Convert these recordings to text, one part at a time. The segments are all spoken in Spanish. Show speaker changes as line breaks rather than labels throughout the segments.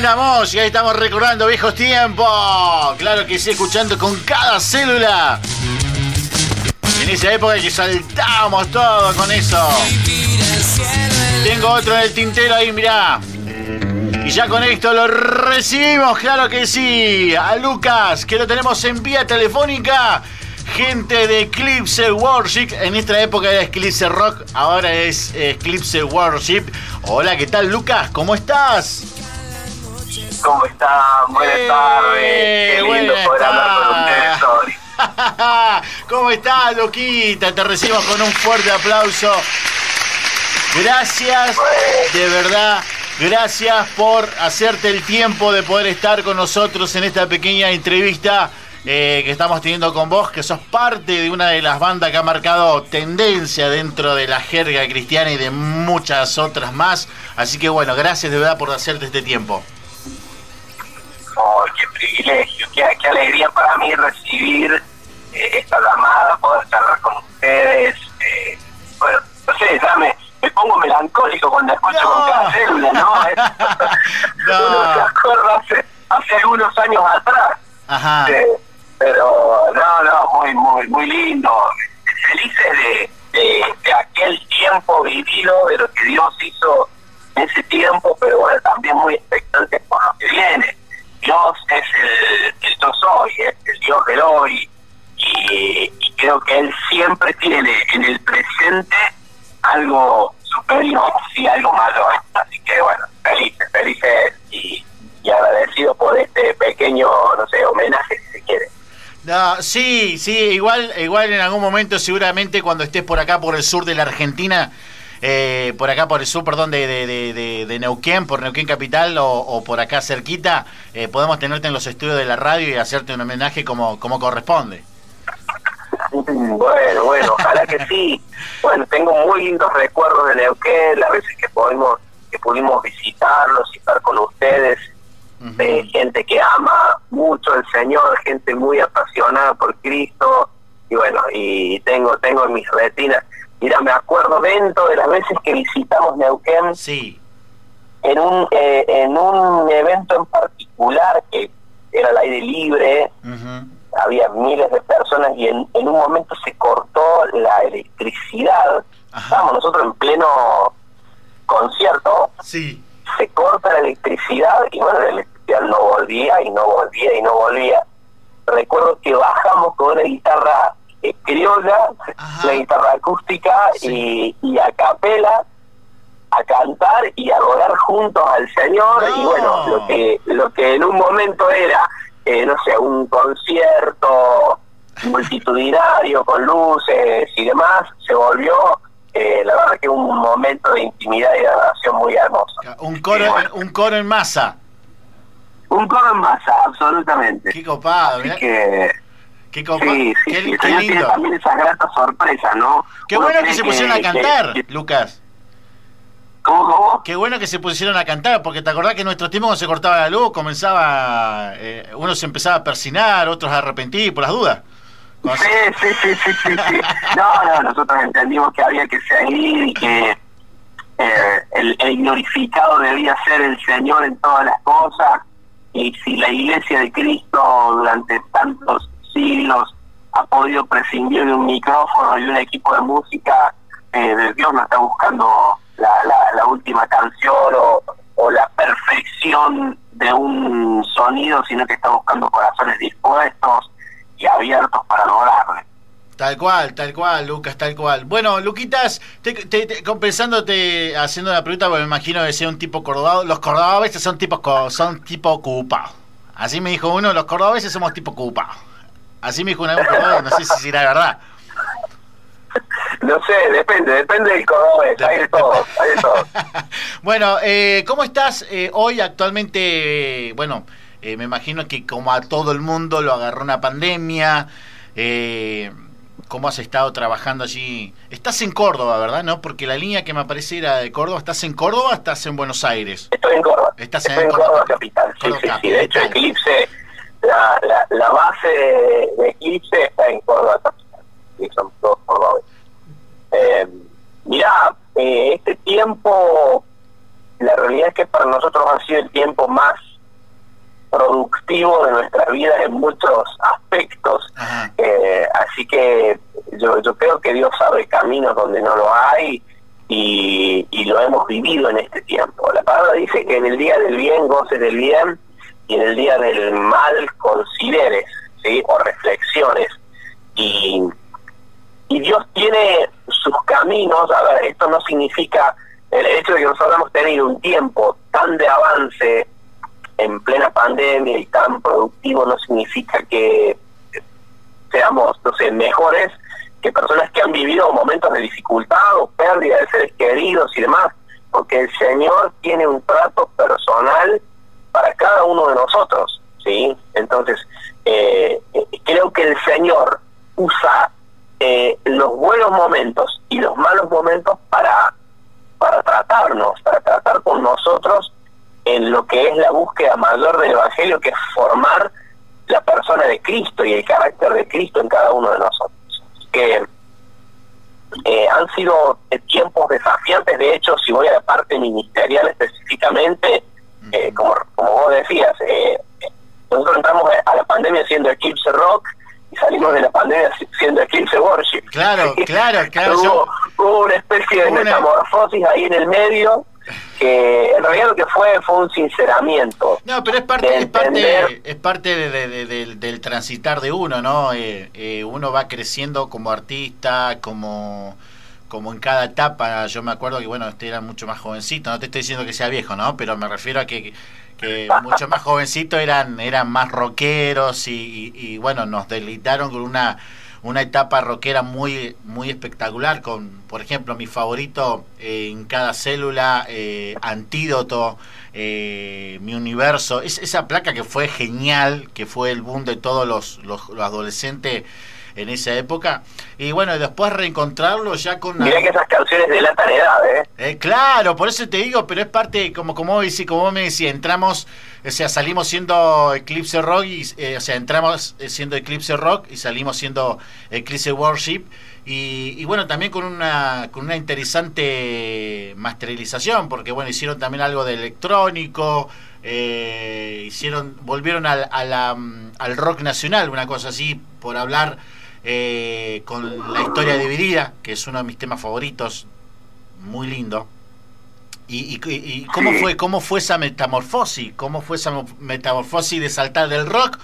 música, ahí estamos recordando viejos tiempos. Claro que sí, escuchando con cada célula. En esa época que saltábamos todo con eso. Tengo otro en el tintero ahí, mirá. Y ya con esto lo recibimos, claro que sí. A Lucas, que lo tenemos en vía telefónica. Gente de Eclipse Worship. En esta época era Eclipse Rock, ahora es Eclipse Worship. Hola, ¿qué tal, Lucas? ¿Cómo estás?
¿Cómo están? Buenas
Eh,
tardes. Qué lindo poder hablar con ustedes hoy.
¿Cómo estás, Luquita? Te recibimos con un fuerte aplauso. Gracias, de verdad, gracias por hacerte el tiempo de poder estar con nosotros en esta pequeña entrevista eh, que estamos teniendo con vos, que sos parte de una de las bandas que ha marcado tendencia dentro de la jerga cristiana y de muchas otras más. Así que bueno, gracias de verdad por hacerte este tiempo.
Qué privilegio, qué, qué alegría para mí recibir eh, esta llamada, poder charlar con ustedes. eh, bueno, no sé, ya me, me pongo melancólico cuando escucho
No.
con cada célula, ¿no?
No.
Uno se acuerda hace, hace algunos años atrás.
Ajá.
Eh, pero no, no, muy, muy, muy lindo. Felices de, de, de aquel tiempo vivido, de lo que Dios hizo en ese tiempo, pero bueno, también muy expectantes por lo que viene. Dios es el, el yo soy, es el Dios del hoy, y, y creo que Él siempre tiene en el presente algo superior y algo mayor. Así que bueno, felices, felices y, y agradecido por este pequeño, no sé, homenaje si se quiere.
No, sí, sí, igual, igual en algún momento seguramente cuando estés por acá por el sur de la Argentina, eh, por acá por el sur, perdón, de, de, de, de- de Neuquén, por Neuquén Capital o, o por acá cerquita, eh, podemos tenerte en los estudios de la radio y hacerte un homenaje como, como corresponde.
Bueno, bueno, ojalá que sí. Bueno, tengo muy lindos recuerdos de Neuquén, las veces que pudimos, que pudimos visitarlos y estar con ustedes, de gente que ama mucho al Señor, gente muy apasionada por Cristo, y bueno, y tengo, tengo en mis retinas, mira, me acuerdo dentro de las veces que visitamos Neuquén,
Sí,
en un, eh, en un evento en particular que era al aire libre, había miles de personas y en, en un momento se cortó la electricidad.
Ajá.
Estábamos nosotros en pleno concierto,
sí,
se corta la electricidad y bueno, la electricidad no volvía y no volvía y no volvía. Recuerdo que bajamos con una guitarra eh, criolla,
Ajá.
una guitarra acústica
Sí.
y, y a capela a cantar y a adorar juntos al Señor y
No.
bueno, lo que, lo que en un momento era, eh, no sé, un concierto multitudinario con luces y demás, se volvió, eh, la verdad que un momento de intimidad y de adoración muy hermoso.
un coro,
bueno.
un coro en masa.
Un coro en masa, absolutamente.
Qué copado,
Así
mirá,
que,
qué
sí, sí,
qué,
sí,
qué lindo.
también esas gratas sorpresas, ¿no?
Qué
Uno
bueno que se pusieron a cantar,
que-
Lucas.
¿Cómo, cómo?
Qué bueno que se pusieron a cantar, porque te acordás que en nuestro tiempo cuando se cortaba la luz, comenzaba, eh, uno se empezaba a persinar, otros a arrepentir por las dudas.
Sí, sí, sí, sí, sí. No, no, nosotros entendimos que había que seguir y que eh, el, el glorificado debía ser el Señor en todas las cosas. Y si la iglesia de Cristo durante tantos siglos ha podido prescindir de un micrófono y un equipo de música, eh, Dios no está buscando la, la, última canción o, la perfección de un sonido, sino que está buscando corazones dispuestos y abiertos para lograrle.
Tal cual, tal cual, Lucas, tal cual. Bueno, Luquitas, te, te- te- compensándote, haciendo la pregunta, porque me imagino que sea un tipo cordobado. Los cordobeses son tipos son tipo ocupados. Así me dijo uno, los cordobeses somos tipo ocupados. Así me dijo una vez un cordobés, no sé si será verdad.
No sé, depende, depende del cordobés, hay de todo, hay de todo.
bueno, eh, ¿cómo estás eh, hoy actualmente? bueno, eh, me imagino que como a todo el mundo lo agarró una pandemia. eh, ¿Cómo has estado trabajando allí? Estás en Córdoba, ¿verdad? ¿No? Porque la línea que me aparece era de Córdoba. ¿Estás en Córdoba o estás en Buenos Aires?
Estoy en Córdoba,
Estás
estoy
en Córdoba
Córdoba
capital.
sí,
Córdoba
sí, sí, de hecho. Eclipse, la, la, la base de, de Eclipse está en Córdoba capital, sí, son todos cordobeses. Eh, mirá, eh, este tiempo, la realidad es que para nosotros ha sido el tiempo más productivo de nuestra vida en muchos aspectos. Eh, así que yo, yo creo que Dios abre caminos donde no lo hay y, y, lo hemos vivido en este tiempo. La palabra dice que en el día del bien goces del bien y en el día del mal consideres, ¿sí? O reflexiones. Y, y Dios tiene sus caminos, a ver, esto no significa el hecho de que nosotros hemos tenido un tiempo tan de avance en plena pandemia y tan productivo no significa que seamos, no sé, mejores que personas que han vivido momentos de dificultad o pérdida de seres queridos y demás, porque el Señor tiene un trato personal para cada uno de nosotros, ¿sí? Entonces, eh, creo que el Señor usa eh, los buenos momentos y los malos momentos para, para tratarnos, para tratar con nosotros en lo que es la búsqueda mayor del Evangelio, que es formar la persona de Cristo y el carácter de Cristo en cada uno de nosotros. Que eh, han sido tiempos desafiantes, de hecho, si voy a la parte ministerial específicamente, eh, como, como vos decías, eh, nosotros entramos a la pandemia siendo Eclipse Rock y salimos de la pandemia siendo Eclipse Worship.
Claro, claro, claro.
hubo, una especie de metamorfosis ahí en el medio que en realidad lo que fue fue un sinceramiento.
No, pero es parte, es parte, es parte del, transitar de uno, ¿no? Eh, eh, uno va creciendo como artista, como como en cada etapa, yo me acuerdo que, bueno, este era mucho más jovencito, no te estoy diciendo que sea viejo, ¿no? Pero me refiero a que, que mucho más jovencito eran, eran más rockeros y, y bueno, nos deleitaron con una una etapa rockera muy, muy espectacular, con, por ejemplo, mi favorito eh, en cada célula, eh, Antídoto, eh, Mi Universo, es, esa placa que fue genial, que fue el boom de todos los, los, adolescentes en esa época. Y bueno, después reencontrarlo ya con...
Mira que esas canciones de la edad, ¿eh?
Claro, por eso te digo, pero es parte, como, como, como me decía, entramos o sea, salimos siendo Eclipse Rock, y, eh, o sea, entramos eh, siendo Eclipse Rock y salimos siendo Eclipse Worship. Y, bueno, también con una, con una interesante masterización, porque bueno, hicieron también algo de electrónico, eh, hicieron, volvieron al, al rock nacional, una cosa así, por hablar con la historia dividida, que es uno de mis temas favoritos, muy lindo. ¿Y, y, cómo fue cómo fue esa metamorfosis? ¿Cómo fue esa metamorfosis de saltar del rock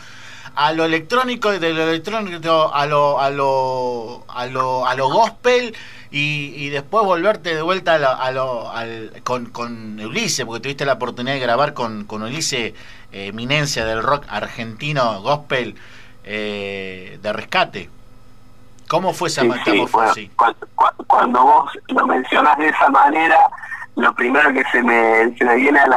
a lo electrónico y del electrónico a lo a lo a lo, a lo gospel y, después volverte de vuelta a lo, al, con, con Ulises, porque tuviste la oportunidad de grabar con, con Ulises, eh, eminencia del rock argentino, gospel, eh, de rescate. ¿Cómo fue esa metamorfosis?
cuando, vos lo mencionas de esa manera, lo primero que se me, se me viene a la,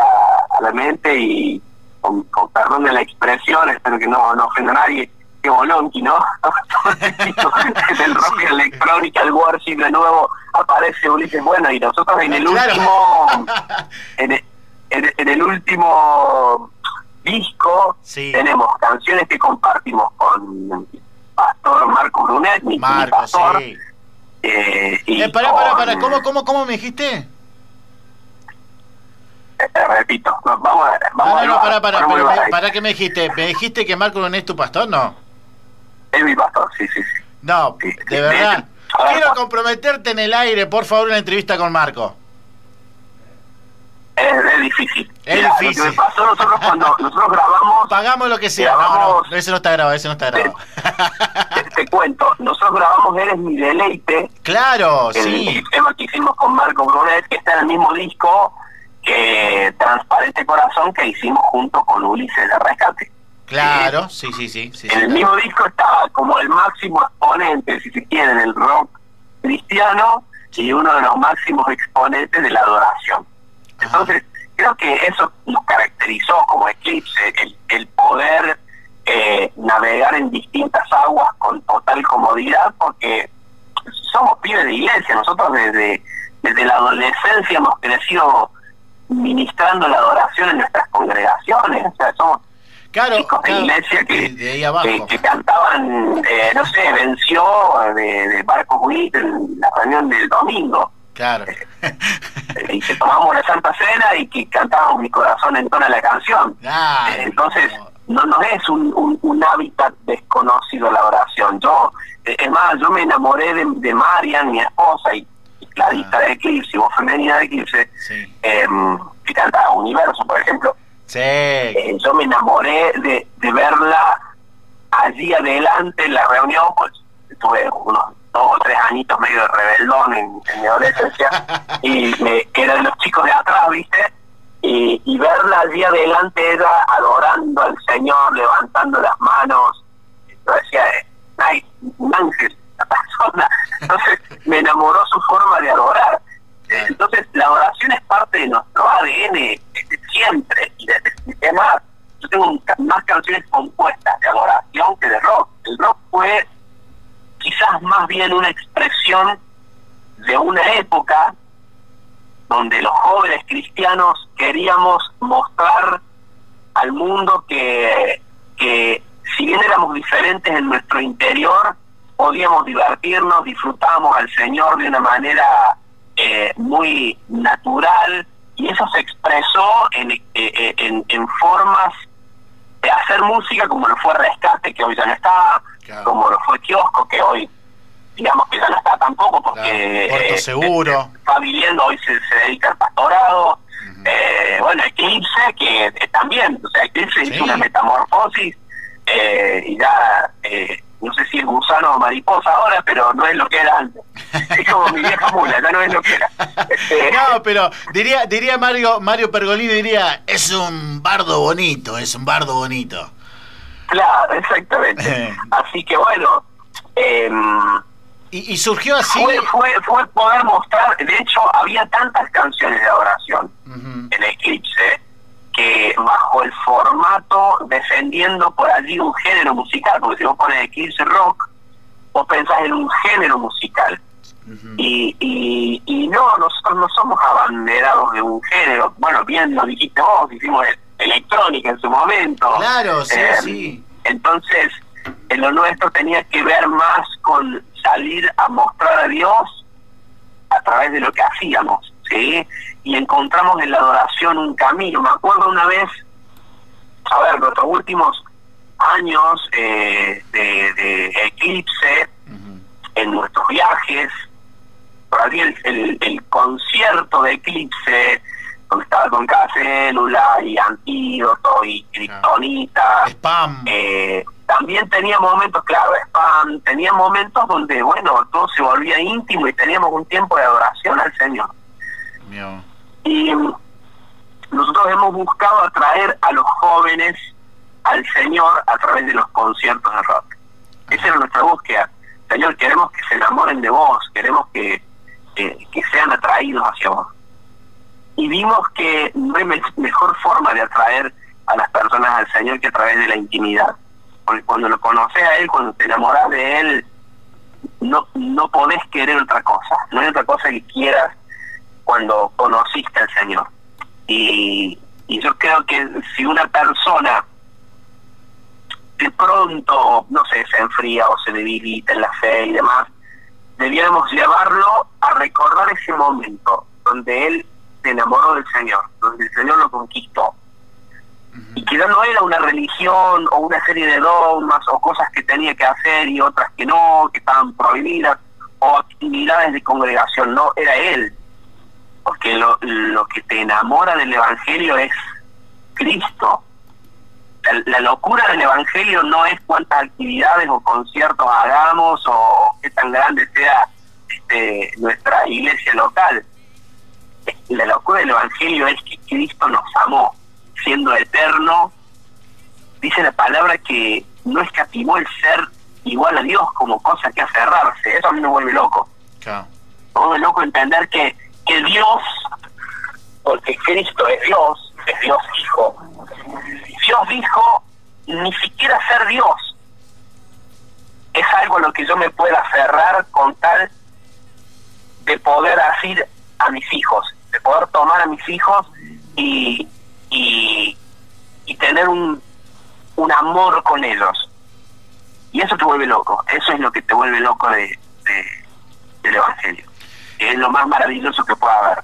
a la mente y con, perdón de la expresión, espero que no, no ofenda a nadie, que bolonqui, ¿no? el rock electrónica, el worship de nuevo aparece Ulises Bueno y nosotros en el último en el, en, el último disco tenemos canciones que compartimos con Pastor Marco Brunet, mi, Marco, pastor. Sí.
Eh, y eh, para, para, para, ¿cómo, cómo, cómo me dijiste?
repito, vamos a vamos
no, no, para, para, para, ¿qué me dijiste? ¿Me dijiste que Marco no es tu pastor? No.
Es mi pastor, sí, sí, sí.
No, de verdad. Quiero comprometerte en el aire, por favor, una entrevista con Marco.
Es, difícil.
Es difícil.
Lo que pasó nosotros cuando nosotros grabamos.
Pagamos lo que sea. no, no, ese no está grabado, ese no está grabado.
Te, cuento, nosotros grabamos Eres mi deleite.
Claro, sí.
El tema que hicimos con Marco Brunet, que está en el mismo disco, que Transparente Corazón que hicimos junto con Ulises de Rescate.
Claro, sí, sí, sí. sí
en el mismo disco estaba como el máximo exponente, si se quiere, del rock cristiano y uno de los máximos exponentes de la adoración. Entonces, creo que eso nos caracterizó como Eclipse, el, el poder eh, navegar en distintas aguas con total comodidad, porque somos pibes de iglesia, nosotros desde, desde la adolescencia hemos crecido ministrando la adoración en nuestras congregaciones. O sea, somos
claro,
chicos de iglesia que, que, cantaban, eh, no sé, venció de, de Barco Witt en la reunión del domingo.
Claro.
y que tomamos la Santa Cena y que cantábamos Mi Corazón en toda la canción. Entonces, no, no es un, un, hábitat desconocido la oración. Yo, es más, yo me enamoré de, de Marian, mi esposa, y, Clarita ah. de Eclipse, voz femenina de Eclipse, em, que canta Universo, por ejemplo.
Sí. Eh,
yo me enamoré de, de verla allí adelante en la reunión, pues tuve unos dos o tres añitos medio de rebeldón en, mi adolescencia y me, eran los chicos de atrás, ¿viste? Y, y verla allí adelante ella adorando al Señor, levantando las manos. Yo decía, ay, un ángel, la persona. Entonces me enamoró su forma de adorar. Entonces la oración es parte de nuestro ADN desde siempre. Y desde, más, yo tengo más canciones compuestas de adoración que de rock. El rock fue quizás más bien una expresión de una época donde los jóvenes cristianos queríamos mostrar al mundo que, que si bien éramos diferentes en nuestro interior, podíamos divertirnos, disfrutábamos al Señor de una manera eh, muy natural y eso se expresó en, eh, eh, en, en formas de hacer música como lo fue Rescate, que hoy ya no está, como lo fue Kiosco, que hoy digamos que ya no está tampoco porque
eh, Seguro.
está viviendo, hoy se, dedica al pastorado. eh, bueno, Eclipse, que eh, también, o sea, Eclipse hizo una metamorfosis eh, y ya, eh, no sé si es gusano o mariposa ahora, pero no es lo que era antes. Es como mi vieja mula, ya no es lo que era.
Este, no, pero diría diría Mario Mario Pergolini, diría, es un bardo bonito, es un bardo bonito.
Claro, exactamente. Así que bueno, eh,
y, surgió así.
Fue, fue, fue, poder mostrar, de hecho, había tantas canciones de oración en Eclipse que bajo el formato defendiendo por allí un género musical, porque si vos pones Eclipse Rock, vos pensás en un género musical. y, y, y, no, nosotros no somos abanderados de un género. Bueno, bien lo dijiste vos, hicimos electrónica en su momento.
Claro, sí, eh, sí.
Entonces, en lo nuestro tenía que ver más con salir a mostrar a Dios a través de lo que hacíamos, ¿sí? Y encontramos en la adoración un camino. Me acuerdo una vez, a ver, nuestros últimos años eh, de, eclipse, en nuestros viajes, por ahí el, el, concierto de eclipse, donde estaba con cada célula y antídoto y criptonita. Eh, también tenía momentos, claro, spam, tenía momentos donde, bueno, todo se volvía íntimo y teníamos un tiempo de adoración al Señor. Y nosotros hemos buscado atraer a los jóvenes al Señor a través de los conciertos de rock. Esa era nuestra búsqueda. Señor, queremos que se enamoren de vos, queremos que, que sean atraídos hacia vos. Y vimos que no hay mejor forma de atraer a las personas al Señor que a través de la intimidad porque cuando lo conoces a él, cuando te enamoras de él, no, no podés querer otra cosa, no hay otra cosa que quieras cuando conociste al Señor. Y, y yo creo que si una persona de pronto, no sé, se enfría o se debilita en la fe y demás, debiéramos llevarlo a recordar ese momento donde él se enamoró del Señor, donde el Señor lo conquistó, y que no era una religión o una serie de dogmas o cosas que tenía que hacer y otras que no, que estaban prohibidas, o actividades de congregación, no, era él. Porque lo, lo que te enamora del Evangelio es Cristo. La, locura del Evangelio no es cuántas actividades o conciertos hagamos o qué tan grande sea este, nuestra iglesia local. La locura del Evangelio es que Cristo nos amó siendo eterno, dice la palabra que no escatimó el ser igual a Dios como cosa que aferrarse. Eso a mí me vuelve loco. Me vuelve loco entender que, que Dios, porque Cristo es Dios, es Dios Hijo, Dios dijo ni siquiera ser Dios. Es algo a lo que yo me pueda aferrar con tal de poder asir a mis hijos, de poder tomar a mis hijos y, y, tener un, un amor con ellos. Y eso te vuelve loco, eso es lo que te vuelve loco de, del Evangelio. Es lo más maravilloso que pueda haber.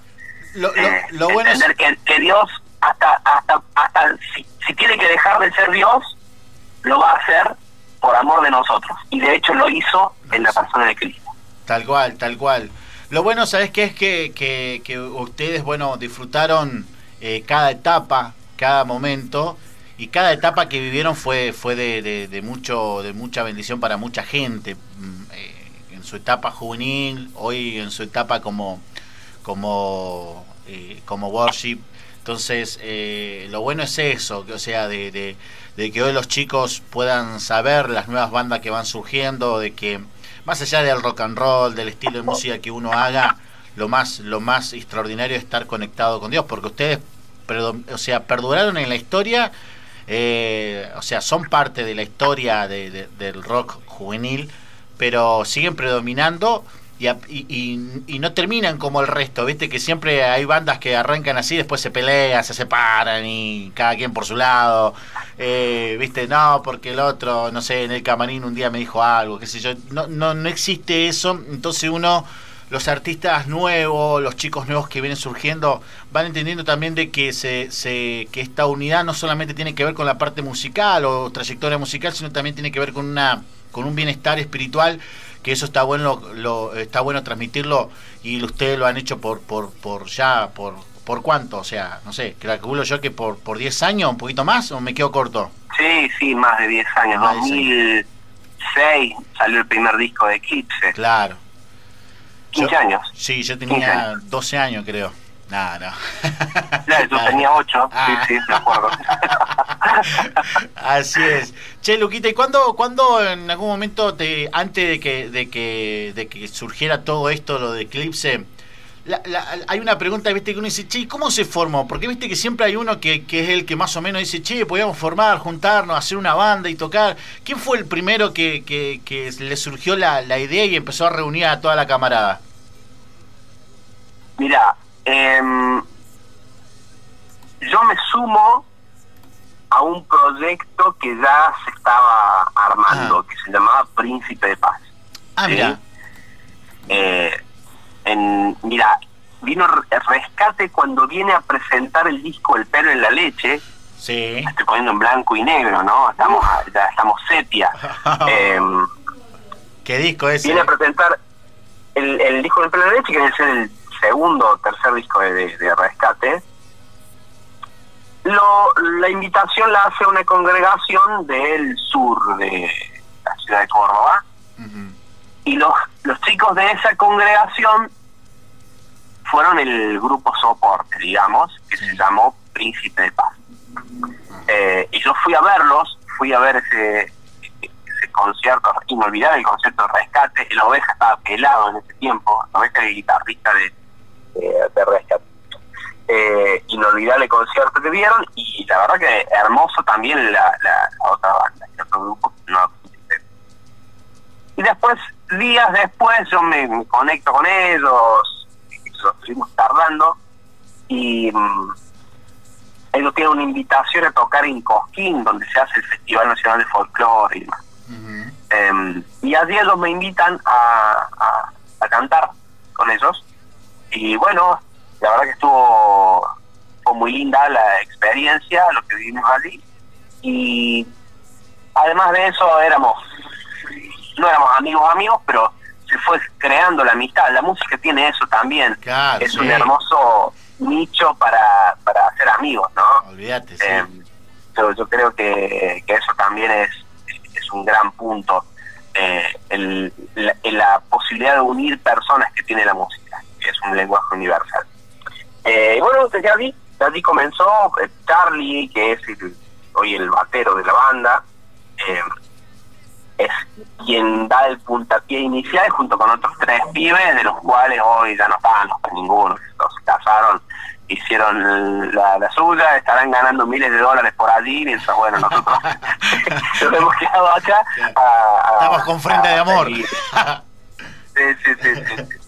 lo, lo, bueno entender que, que, Dios, hasta, hasta, hasta si, si tiene que dejar de ser Dios, lo va a hacer por amor de nosotros. Y de hecho lo hizo en la persona de Cristo.
Tal cual, tal cual. Lo bueno, ¿sabes qué? Es que, que, que ustedes, bueno, disfrutaron eh, cada etapa, cada momento, y cada etapa que vivieron fue, fue de, de, mucho, de mucha bendición para mucha gente. Mm, eh, su etapa juvenil, hoy en su etapa como, como, eh, como worship. Entonces, lo bueno es eso, o sea, de, de que hoy los chicos puedan saber las nuevas bandas que van surgiendo, de que más allá del rock and roll, del estilo de música que uno haga, lo más, lo más extraordinario es estar conectado con Dios, porque ustedes, o sea, perduraron en la historia, eh, o sea, son parte de la historia del rock juvenil, pero siguen predominando y, y, y, no terminan como el resto, viste que siempre hay bandas que arrancan así, después se pelean, se separan y cada quien por su lado, eh, viste, no, porque el otro, no sé, en el camarín un día me dijo algo, qué sé yo, no, no, no existe eso, entonces uno, los artistas nuevos, los chicos nuevos que vienen surgiendo, van entendiendo también de que, se, se, que esta unidad no solamente tiene que ver con la parte musical o trayectoria musical, sino también tiene que ver con una con un bienestar espiritual que eso está bueno lo, está bueno transmitirlo y ustedes lo han hecho por por por ya por por cuánto o sea no sé calculo yo que por por 10 años un poquito más o me quedo corto
sí sí más de 10 años. 2006 salió el primer disco de Eclipse.
Claro.
15 años.
Sí yo tenía 12 años creo. No, no.
Claro, yo tenía ocho, sí, ah. sí, de acuerdo.
Así es. Che, Luquita, ¿y cuándo, cuándo en algún momento, te, antes de que, de, que, de que surgiera todo esto, lo de Eclipse, hay una pregunta, viste, que uno dice, che, ¿cómo se formó? Porque viste que siempre hay uno que, es el que más o menos dice, che, podíamos formar, juntarnos, hacer una banda y tocar. ¿Quién fue el primero que, que, le surgió la, la idea y empezó a reunir a toda la camarada?
Mira, eh, yo me sumo a un proyecto que ya se estaba armando, ah. que se llamaba Príncipe de Paz.
Ah, mira.
Eh, en, mira, vino Rescate cuando viene a presentar el disco El pelo en la leche.
Sí.
Estoy poniendo en blanco y negro, ¿no? Estamos, ya estamos sepia. eh,
¿Qué disco es?
Viene a presentar el, el disco El pelo en la leche, que debe ser el segundo o tercer disco de, Rescate, lo, la invitación la hace una congregación del sur de la ciudad de Córdoba. Y los, los chicos de esa congregación fueron el grupo soporte, digamos, que se llamó Príncipe de Paz. Eh, y yo fui a verlos, fui a ver ese, ese concierto inolvidable, el concierto de rescate. El oveja estaba pelado en ese tiempo, la oveja de guitarrista de, de rescate. Eh, inolvidable concierto que dieron y la verdad que hermoso también la, la, otra banda, el otro grupo. No, y después, días después, yo me, conecto con ellos, estuvimos tardando y mm, ellos tienen una invitación a tocar en Cosquín, donde se hace el Festival Nacional de Folclore y demás. Em, y allí ellos me invitan a, a cantar con ellos y bueno, la verdad que estuvo fue muy linda la experiencia, lo que vivimos allí. Y además de eso éramos, no éramos amigos amigos, pero se fue creando la amistad. La música tiene eso también. es un hermoso nicho para, para hacer amigos, ¿no?
Olvídate,
eh, yo, creo que, que, eso también es, es un gran punto. Eh, el, la, la posibilidad de unir personas que tiene la música es un lenguaje universal. Bueno, desde allí, allí comenzó eh, Charlie, que es hoy el batero de la banda, eh, es quien da el puntapié inicial junto con otros tres pibes, de los cuales hoy ya no están ninguno, los casaron, hicieron la, suya, estarán ganando miles de dólares por allí, mientras, bueno, nosotros nos hemos quedado acá.
Estamos con frente de amor.
sí, sí, sí. sí.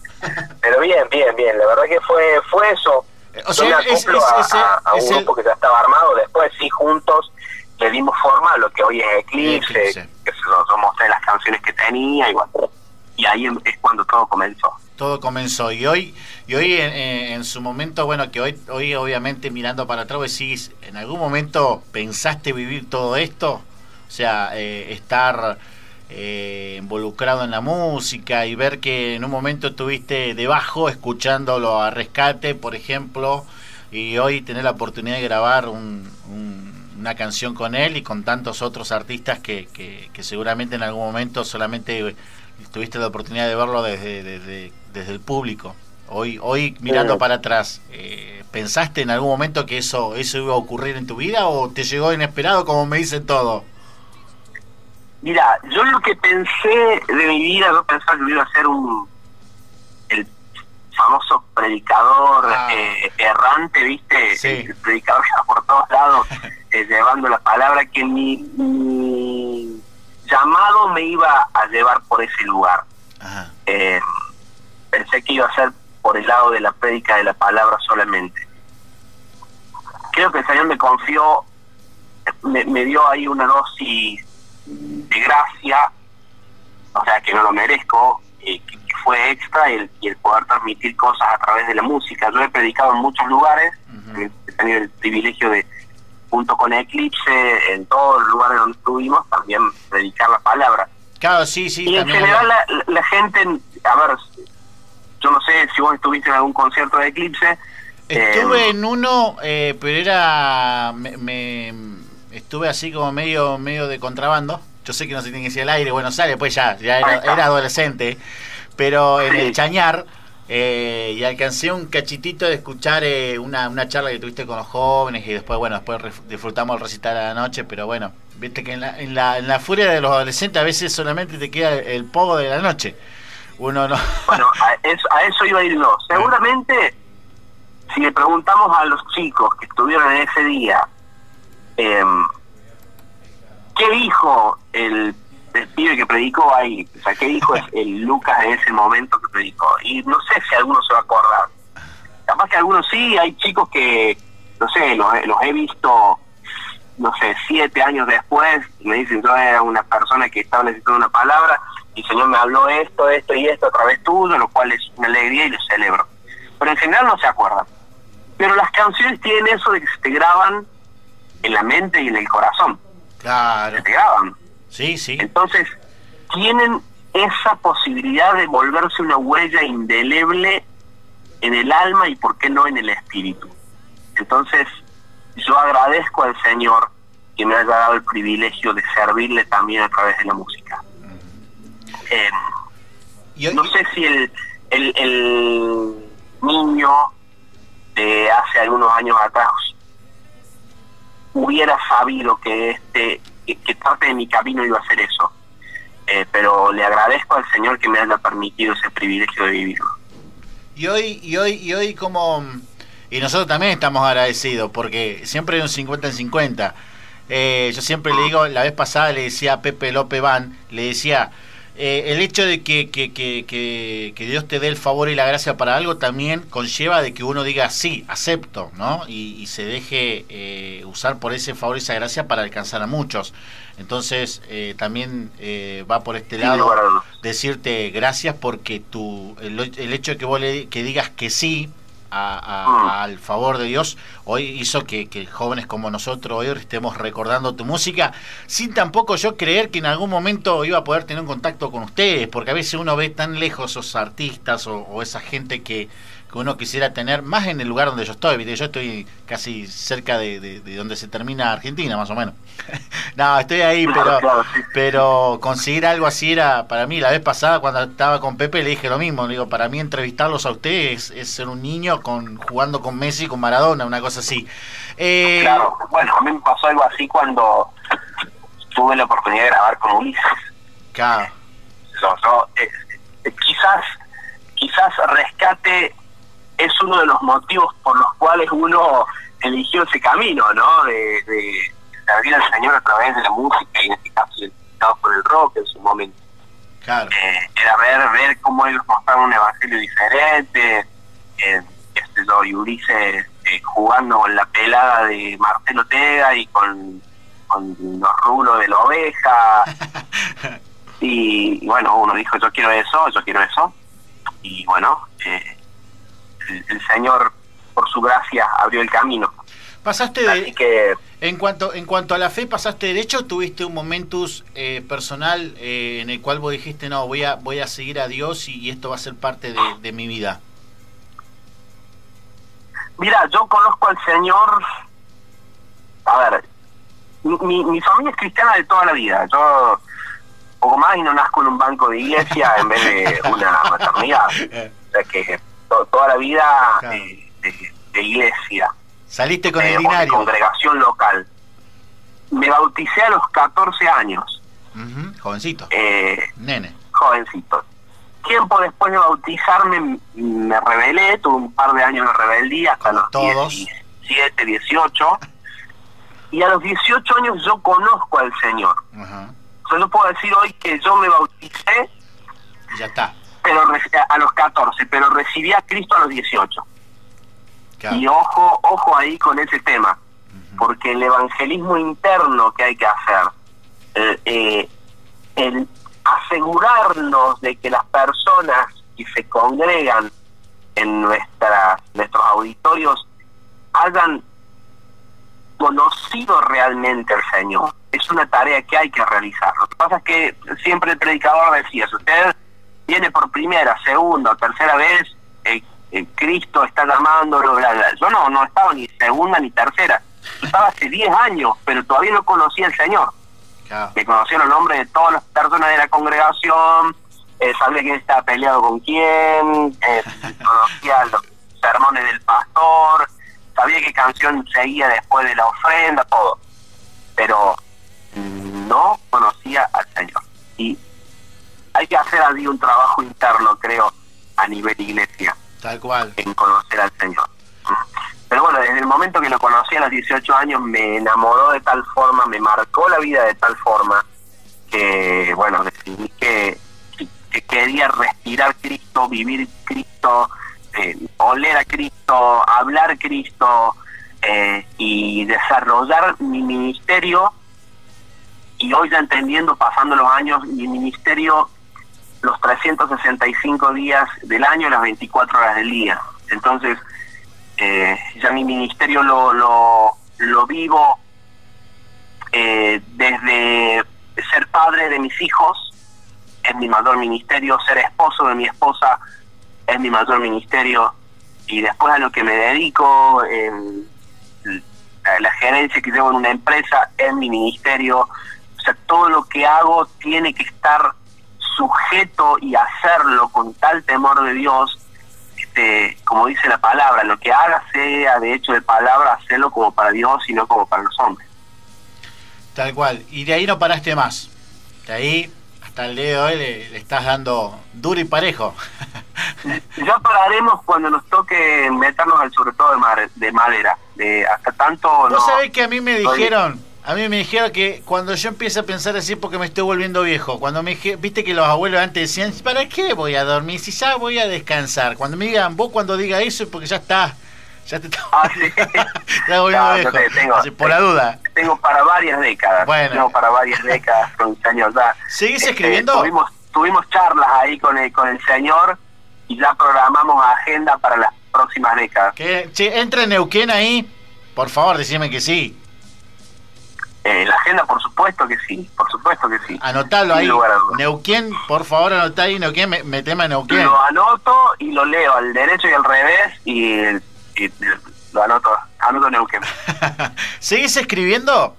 Pero bien, bien, bien. La verdad que fue fue eso.
O sea, es,
a, un grupo que ya estaba armado. Después sí, juntos le dimos forma a lo que hoy es Eclipse, que se mostré las canciones que tenía y y ahí em, es cuando todo comenzó.
Todo comenzó y hoy y hoy en, su momento, bueno, que hoy hoy obviamente mirando para atrás decís, ¿en algún momento pensaste vivir todo esto? O sea, eh, estar eh, involucrado en la música y ver que en un momento estuviste debajo escuchándolo a Rescate, por ejemplo, y hoy tener la oportunidad de grabar una canción con él y con tantos otros artistas que, que, seguramente en algún momento solamente tuviste la oportunidad de verlo desde, desde, el público. Hoy, hoy mirando para atrás, eh, ¿pensaste en algún momento que eso, eso iba a ocurrir en tu vida o te llegó inesperado como me dicen todo?
Mira, yo lo que pensé de mi vida, yo pensaba que iba a ser un el famoso predicador ah. eh, errante, ¿viste? El predicador que está por todos lados eh, llevando la palabra, que mi, llamado me iba a llevar por ese lugar. Eh, pensé que iba a ser por el lado de la prédica de la palabra solamente. Creo que el Señor me confió, me, me dio ahí una dosis de gracia, o sea, que no lo merezco, eh, que, fue extra el, y el poder transmitir cosas a través de la música. Yo he predicado en muchos lugares, he tenido el privilegio de, junto con Eclipse, en todos los lugares donde estuvimos, también predicar la palabra.
Claro, sí, sí.
Y en general la, gente, a ver, yo no sé si vos estuviste en algún concierto de Eclipse.
Estuve eh, en uno, eh, pero era... me estuve así como medio medio de contrabando. Yo sé que no se tiene que decir el aire, bueno, sale, pues ya, ya era, adolescente. Pero en el Chañar, eh, y alcancé un cachitito de escuchar eh, una, una charla que tuviste con los jóvenes y después, bueno, después disfrutamos el recital a la noche, pero bueno, viste que en la, en la, en la furia de los adolescentes a veces solamente te queda el pogo de la noche. Uno no.
Bueno, a eso, a eso iba a ir yo. Seguramente, si le preguntamos a los chicos que estuvieron en ese día, eh, ¿qué dijo el, el, pibe que predicó ahí? O sea, ¿qué dijo el Lucas en ese momento que predicó? Y no sé si alguno se va a acordar. Capaz que algunos sí, hay chicos que, no sé, los, he visto, no sé, siete años después, me dicen, yo era una persona que estaba necesitando una palabra, y el Señor me habló esto, esto y esto a través tuyo, lo cual es una alegría y lo celebro. Pero en general no se acuerdan. Pero las canciones tienen eso de que se te graban en la mente y en el corazón.
Claro.
Se pegaban.
Sí, sí.
Entonces, tienen esa posibilidad de volverse una huella indeleble en el alma y por qué no en el espíritu. Entonces, yo agradezco al Señor que me haya dado el privilegio de servirle también a través de la música. Eh, no sé si el, el, el niño de hace algunos años atrás hubiera sabido que este que, parte de mi camino iba a ser eso. Eh, pero le agradezco al Señor que me haya permitido ese privilegio de vivirlo.
Y hoy, y hoy, y hoy como y nosotros también estamos agradecidos porque siempre hay un 50 en 50. Eh, yo siempre le digo, la vez pasada le decía a Pepe López Van, le decía, eh, el hecho de que, que, que, que, Dios te dé el favor y la gracia para algo también conlleva de que uno diga sí, acepto, ¿no? Y, se deje eh, usar por ese favor y esa gracia para alcanzar a muchos. Entonces eh, también va por este lado decirte gracias porque tu, el, el hecho de que vos le, que digas que sí Ah. al favor de Dios, hoy hizo que, jóvenes como nosotros hoy estemos recordando tu música, sin tampoco yo creer que en algún momento iba a poder tener un contacto con ustedes, porque a veces uno ve tan lejos esos artistas o esa gente que, que uno quisiera tener más en el lugar donde yo estoy. Yo estoy casi cerca de, donde se termina Argentina, más o menos. no, estoy ahí, pero, pero conseguir algo así era para mí. La vez pasada, cuando estaba con Pepe, le dije lo mismo. Le digo, para mí entrevistarlos a ustedes es, ser un niño con jugando con Messi, con Maradona, una cosa así.
Eh, claro, bueno, a mí me pasó algo así cuando tuve la oportunidad de grabar con Ulises.
Claro.
Eh, eh, quizás, quizás rescate es uno de los motivos por los cuales uno eligió ese camino, ¿no? De, de servir al Señor a través de la música y en este caso identificado por el rock en su momento.
Claro.
Eh, era ver, ver cómo ellos mostraban un evangelio diferente, eh, este, yo, y Ulises eh, jugando con la pelada de Marcelo Tega y con, con los rulos de la oveja. Y, bueno, uno dijo, yo quiero eso, yo quiero eso. Y bueno, eh, el, Señor, por su gracia, abrió el camino.
Pasaste de... que, en cuanto, en cuanto a la fe, ¿pasaste derecho tuviste un momentus eh, personal eh, en el cual vos dijiste, no, voy a, voy a seguir a Dios y, esto va a ser parte de, mi vida?
Mira, yo conozco al Señor, a ver, mi, mi familia es cristiana de toda la vida, yo poco más y no nazco en un banco de iglesia en vez de una maternidad. O sea que toda la vida de, iglesia.
Saliste con el binario.
congregación local. Me bauticé a los 14 años.
Jovencito.
Eh,
Nene.
Jovencito. Tiempo después de bautizarme me rebelé, tuve un par de años de rebeldía hasta los todos. 17, 18. Y a los 18 años yo conozco al Señor. Ajá yo puedo decir hoy que yo me bauticé.
Ya está.
Pero a los 14, pero recibí a Cristo a los 18. Y ojo, ojo ahí con ese tema, porque el evangelismo interno que hay que hacer, eh, eh, el asegurarnos de que las personas que se congregan en nuestras, nuestros auditorios hayan conocido realmente al Señor. Es una tarea que hay que realizar. Lo que pasa es que siempre el predicador decía, si usted viene por primera, segunda o tercera vez, eh, eh, Cristo está llamándolo, bla, bla. Yo no, no estaba ni segunda ni tercera. estaba hace 10 años, pero todavía no conocía al Señor. Me conocía los nombres de todas las personas de la congregación, eh, sabía quién estaba peleado con quién, conocía los sermones del pastor, sabía qué canción seguía después de la ofrenda, todo, pero no conocía al Señor. Y hay que hacer allí un trabajo interno, creo, a nivel iglesia.
Tal cual.
En conocer al Señor. Pero bueno, desde el momento que lo conocí a los 18 años me enamoró de tal forma, me marcó la vida de tal forma que, bueno, decidí que, que quería respirar Cristo, vivir Cristo, eh, oler a Cristo, hablar Cristo eh, y desarrollar mi ministerio. Y hoy ya entendiendo, pasando los años, mi ministerio los 365 días del año, las 24 horas del día. Entonces, eh, ya mi ministerio lo, lo, lo vivo desde ser padre de mis hijos, es mi mayor ministerio, ser esposo de mi esposa, es mi mayor ministerio y después a lo que me dedico, en la gerencia que llevo en una empresa es mi ministerio, o sea, todo lo que hago tiene que estar sujeto y hacerlo con tal temor de Dios, este, como dice la palabra, lo que haga sea de hecho de palabra, hacerlo como para Dios y no como para los hombres.
Tal cual, y de ahí no paraste más, de ahí hasta el día de hoy le estás dando duro y parejo.
Ya pararemos cuando nos toque meternos al sobre todo de, madera. De hasta tanto.
Vos no, sabés que a mí me dijeron. A mí me dijeron que cuando yo empiezo a pensar así porque me estoy volviendo viejo, cuando me viste que los abuelos antes decían, ¿para qué voy a dormir si ya voy a descansar? Cuando me digan, vos cuando diga eso es porque ya está, ya te
ah, sí.
tengo, por la duda.
Tengo para varias décadas. Bueno. Tengo para varias décadas con el señor ya.
¿Seguís este, escribiendo?
Tuvimos, tuvimos charlas ahí con el, con el señor y ya programamos agenda para las próximas décadas.
Que, che, entra Neuquén ahí, por favor, decime que sí.
Eh, la agenda, por supuesto que sí, por supuesto que sí.
Anotalo ahí. Neuquén, por favor, anotá ahí Neuquén, me, me tema Neuquén.
Lo anoto y lo leo al derecho y al revés y, lo anoto, anoto Neuquén.
¿Seguís escribiendo?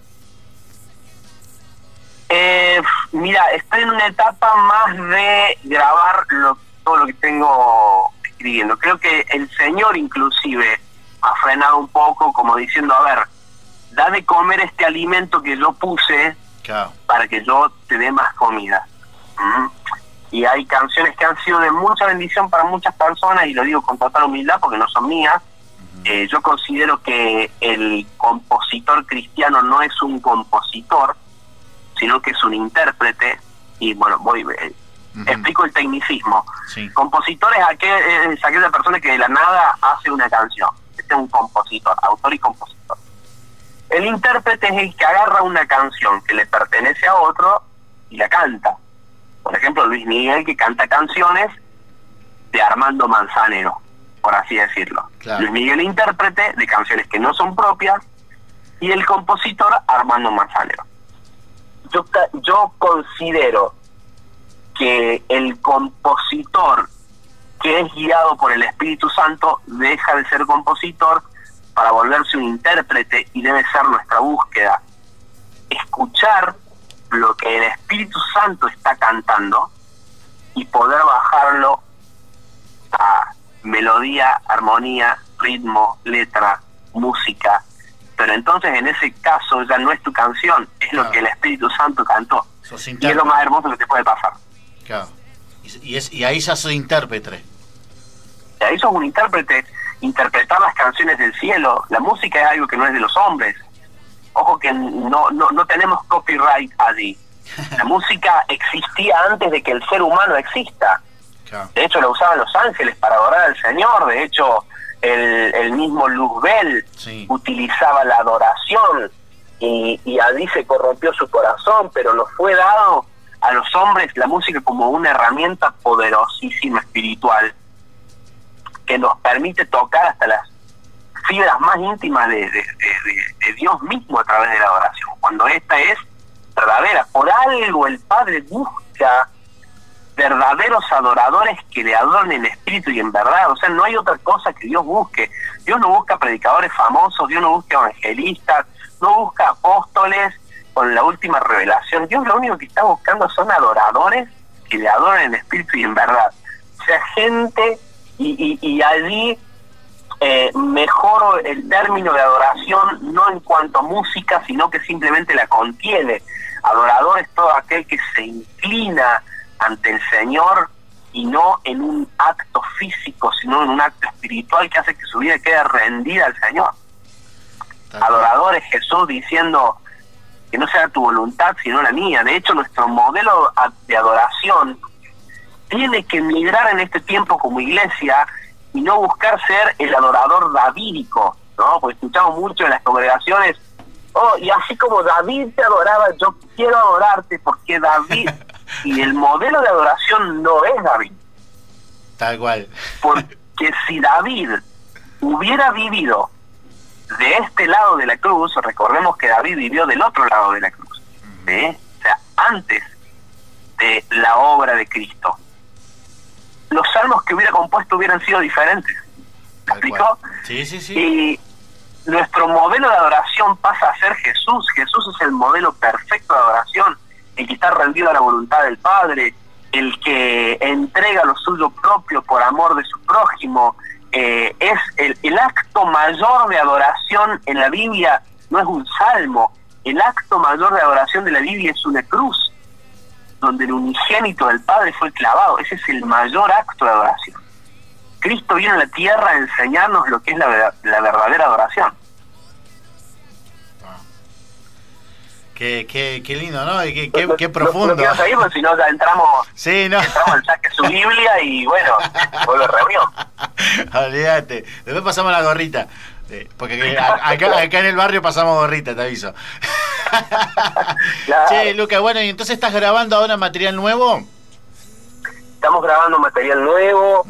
Eh, mira, estoy en una etapa más de grabar lo lo que tengo escribiendo. Creo que el Señor inclusive ha frenado un poco como diciendo, a ver, da de comer este alimento que yo puse para que yo te dé más comida. ¿Mm? Y hay canciones que han sido de mucha bendición para muchas personas y lo digo con total humildad porque no son mías. Eh, yo considero que el compositor cristiano no es un compositor, sino que es un intérprete. Y bueno, voy, eh, Explico el tecnicismo. Compositor es, aquel, es aquella persona que de la nada hace una canción. Este es un compositor, autor y compositor. El intérprete es el que agarra una canción que le pertenece a otro y la canta. por ejemplo, Luis Miguel que canta canciones de Armando Manzanero, por así decirlo. Luis Miguel intérprete de canciones que no son propias y el compositor Armando Manzanero. Yo, yo considero que el compositor que es guiado por el Espíritu Santo deja de ser compositor para volverse un intérprete y debe ser nuestra búsqueda. Escuchar lo que el Espíritu Santo está cantando y poder bajarlo a melodía, armonía, ritmo, letra, música. Pero entonces en ese caso ya no es tu canción, es lo que el Espíritu Santo cantó. Y es lo más hermoso que te puede pasar.
Claro. Y, es, y ahí ya soy intérprete.
Y ahí sos un intérprete, interpretar las canciones del cielo. La música es algo que no es de los hombres. Ojo que no, no, no tenemos copyright allí. La música existía antes de que el ser humano exista. De hecho, la usaban los ángeles para adorar al Señor. De hecho, el, el mismo Luzbel utilizaba la adoración y, y allí se corrompió su corazón, pero nos fue dado a los hombres la música como una herramienta poderosísima espiritual que nos permite tocar hasta las fibras más íntimas de, Dios mismo a través de la adoración. Cuando esta es verdadera, por algo el Padre busca verdaderos adoradores que le adoren en espíritu y en verdad. O sea, no hay otra cosa que Dios busque. Dios no busca predicadores famosos, Dios no busca evangelistas, no busca apóstoles con la última revelación. Dios lo único que está buscando son adoradores que le adoren en espíritu y en verdad. O sea, gente y, y, allí eh, mejoro el término de adoración no en cuanto a música, sino que simplemente la contiene. Adorador es todo aquel que se inclina ante el Señor y no en un acto físico, sino en un acto espiritual que hace que su vida quede rendida al Señor. Adorador es Jesús diciendo que no sea tu voluntad sino la mía. De hecho, nuestro modelo de adoración tiene que migrar en este tiempo como iglesia y no buscar ser el adorador davídico, ¿no? Porque escuchamos mucho en las congregaciones, oh, y así como David te adoraba, yo quiero adorarte porque David y el modelo de adoración no es David.
Tal cual.
Porque si David hubiera vivido de este lado de la cruz, recordemos que David vivió del otro lado de la cruz, ¿eh? o sea, antes de la obra de Cristo. Los salmos que hubiera compuesto hubieran sido diferentes. ¿Me explico?
Sí, sí, sí.
Y nuestro modelo de adoración pasa a ser Jesús. Jesús es el modelo perfecto de adoración el que está rendido a la voluntad del Padre, el que entrega lo suyo propio por amor de su prójimo, eh, es el, el acto mayor de adoración en la Biblia, no es un salmo, el acto mayor de adoración de la Biblia es una cruz, donde el unigénito del Padre fue clavado, ese es el mayor acto de adoración. Cristo vino a la tierra a enseñarnos lo que es la, la verdadera adoración.
Qué, qué, qué lindo, ¿no? Qué, qué, qué profundo.
No, no si no ya entramos,
sí, no.
entramos al saque su Biblia y bueno, vuelve reunión.
Olvídate. Después pasamos la gorrita. Porque acá, acá, en el barrio pasamos gorrita, te aviso. Claro. Che, Luca, bueno, ¿y entonces estás grabando ahora material nuevo?
Estamos grabando material nuevo.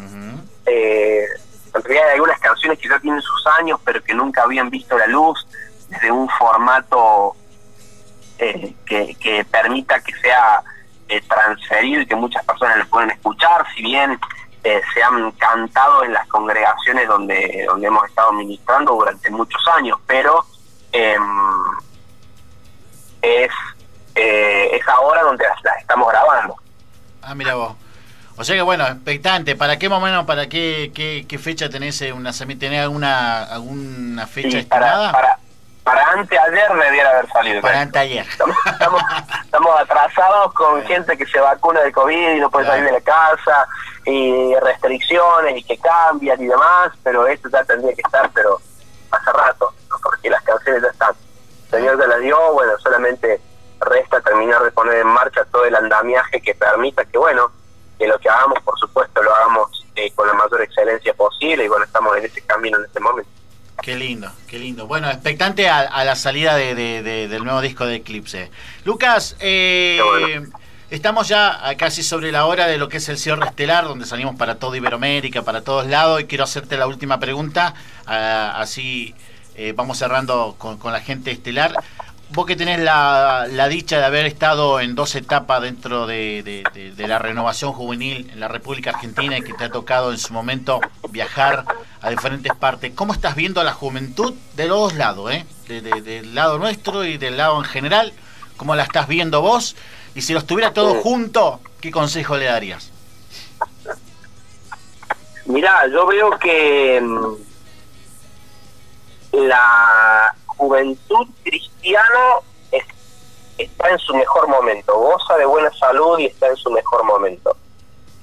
eh, en realidad hay algunas canciones que ya tienen sus años, pero que nunca habían visto la luz desde un formato eh, que, permita que sea eh, transferido y que muchas personas lo pueden escuchar, si bien eh, se han cantado en las congregaciones donde, donde hemos estado ministrando durante muchos años, pero em, es, es ahora donde las, estamos grabando.
Ah, mira vos. O sea que bueno, expectante. ¿Para qué momento, para qué, qué, fecha tenés una, tenés alguna, alguna fecha estimada?
para, para anteayer debiera haber salido.
Para anteayer.
Estamos, estamos, atrasados con gente que se vacuna de COVID y no puede salir de la casa, y restricciones y que cambian y demás, pero esto ya tendría que estar, pero hace rato, porque las canciones ya están. El Señor ya las dio, bueno, solamente resta terminar de poner en marcha todo el andamiaje que permita que, bueno, que lo que hagamos, por supuesto, lo hagamos eh, con la mayor excelencia posible y bueno, estamos en ese camino en este momento.
Qué lindo, qué lindo. Bueno, expectante a, la salida de, del nuevo disco de Eclipse. Lucas, eh, Estamos ya casi sobre la hora de lo que es el cierre estelar, donde salimos para todo Iberoamérica, para todos lados, y quiero hacerte la última pregunta, ah, así eh, vamos cerrando con, la gente estelar. Vos que tenés la, dicha de haber estado en dos etapas dentro de, la renovación juvenil en la República Argentina y que te ha tocado en su momento viajar a diferentes partes, ¿cómo estás viendo a la juventud de los dos lados, eh? del lado nuestro y del lado en general? ¿Cómo la estás viendo vos? Y si los tuviera todos juntos, ¿qué consejo le darías?
Mirá, yo veo que mm, la juventud cristiana está en su mejor momento, goza de buena salud y está en su mejor momento.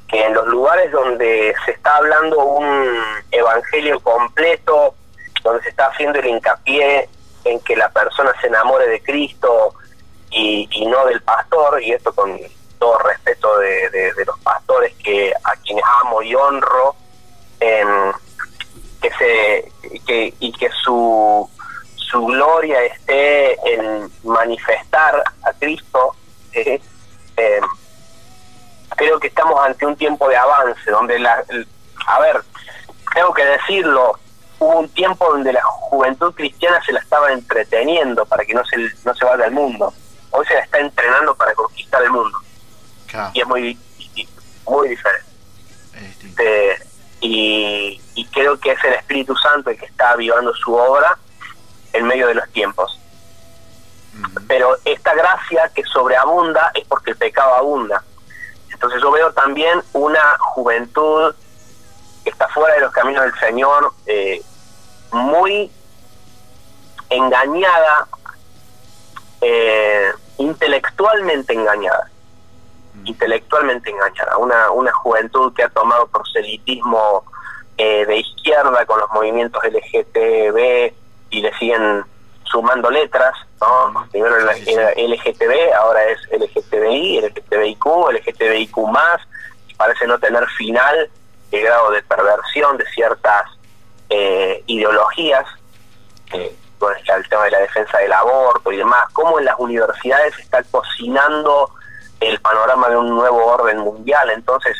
Que en los lugares donde se está hablando un evangelio completo, donde se está haciendo el hincapié en que la persona se enamore de Cristo, y, no del pastor, y esto con todo respeto de, los pastores que a quienes amo y honro, que se que, y que su su gloria esté en manifestar a Cristo, eh, eh, creo que estamos ante un tiempo de avance, donde la, a ver, tengo que decirlo, hubo un tiempo donde la juventud cristiana se la estaba entreteniendo para que no se, no se vaya al mundo hoy se está entrenando para conquistar el mundo. Y es muy muy diferente. Eh, y, creo que es el Espíritu Santo el que está avivando su obra en medio de los tiempos. Pero esta gracia que sobreabunda es porque el pecado abunda. Entonces yo veo también una juventud que está fuera de los caminos del Señor, eh, muy engañada eh, intelectualmente engañada, mm. intelectualmente engañada, una, una juventud que ha tomado proselitismo eh, de izquierda con los movimientos LGTB y le siguen sumando letras, ¿no? Mm. Primero era LGTB, ahora es LGTBI, LGTBIQ, LGTBIQ+, parece no tener final el grado de perversión de ciertas eh, ideologías con el tema de la defensa del aborto y demás, cómo en las universidades se está cocinando el panorama de un nuevo orden mundial. Entonces,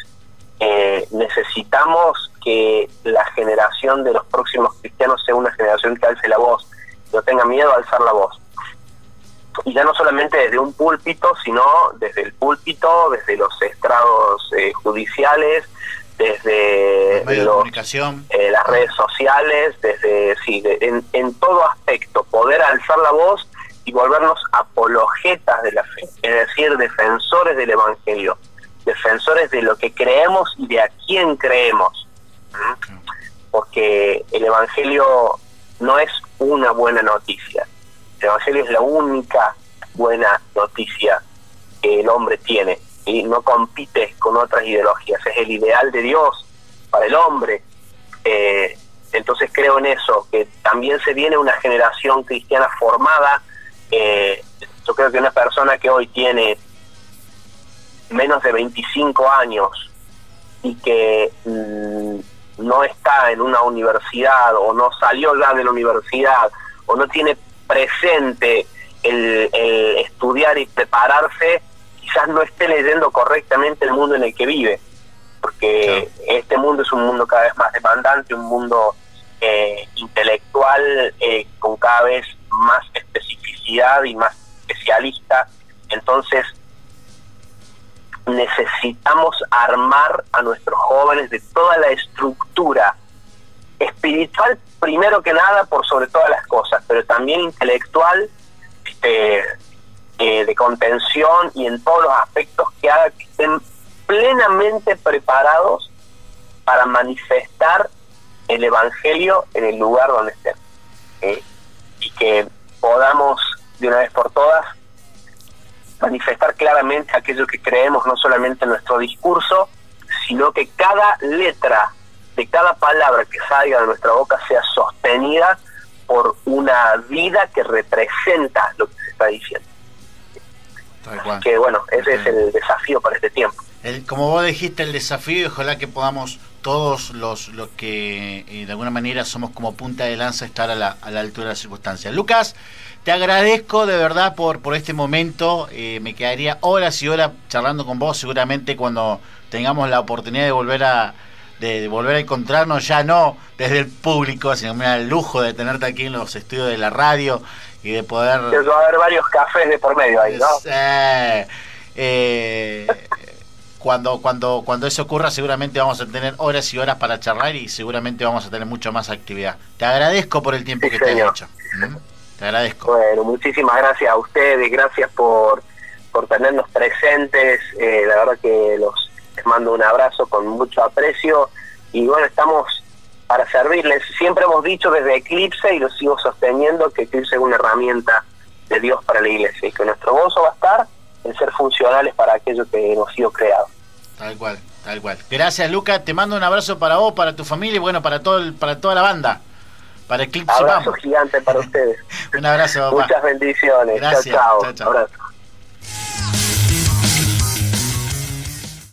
eh, necesitamos que la generación de los próximos cristianos sea una generación que alce la voz, no tenga miedo a alzar la voz. Y ya no solamente desde un púlpito, sino desde el púlpito, desde los estrados eh, judiciales, desde eh, las redes sociales, desde sí, en, en todo aspecto, poder alzar la voz y volvernos apologetas de la fe, es decir, defensores del Evangelio, defensores de lo que creemos y de a quién creemos. Porque el Evangelio no es una buena noticia, el Evangelio es la única buena noticia que el hombre tiene y no compite con otras ideologías, es el ideal de Dios para el hombre. Eh, entonces creo en eso, que también se viene una generación cristiana formada. Eh, yo creo que una persona que hoy tiene menos de 25 años y que mm, no está en una universidad o no salió ya de la universidad o no tiene presente el estudiar y prepararse, quizás no esté leyendo correctamente el mundo en el que vive, porque este mundo es un mundo cada vez más demandante, un mundo eh, intelectual eh, con cada vez más especificidad y más especialista. Entonces, necesitamos armar a nuestros jóvenes de toda la estructura espiritual, primero que nada, por sobre todas las cosas, pero también intelectual, este, eh, de contención y en todos los aspectos que haga que estén plenamente preparados para manifestar el Evangelio en el lugar donde estén. Y que podamos de una vez por todas manifestar claramente aquello que creemos no solamente en nuestro discurso, sino que cada letra de cada palabra que salga de nuestra boca sea sostenida por una vida que representa lo que se está diciendo que bueno, ese es el desafío para este tiempo.
como vos dijiste, el desafío, ojalá que podamos todos los, los que eh, de alguna manera somos como punta de lanza estar a la, a la altura de las circunstancias. Lucas, te agradezco de verdad por, por este momento. Eh, me quedaría horas y horas charlando con vos. Seguramente cuando tengamos la oportunidad de volver a, de, volver a encontrarnos, ya no desde el público, sino me da el lujo de tenerte aquí en los estudios de la radio y de poder...
Va a haber varios cafés de por medio ahí, ¿no?
Eh, cuando, cuando, cuando eso ocurra seguramente vamos a tener horas y horas para charlar y seguramente vamos a tener mucho más actividad. Te agradezco por el tiempo que te has hecho. ¿Mm? Te agradezco.
Bueno, muchísimas gracias a ustedes, gracias por, por tenernos presentes. Eh, la verdad que los les mando un abrazo con mucho aprecio y bueno, estamos para servirles. Siempre hemos dicho desde Eclipse y lo sigo sosteniendo que Eclipse es una herramienta de Dios para la iglesia y que nuestro gozo va a estar en ser funcionales para aquello que hemos sido creados.
Tal cual, tal cual. Gracias, Luca. Te mando un abrazo para vos, para tu familia y bueno, para todo el, para toda la banda. Para Eclipse
Abrazo gigante para ustedes.
un abrazo,
Muchas bendiciones.
Gracias.
Chao, chao. Abrazo.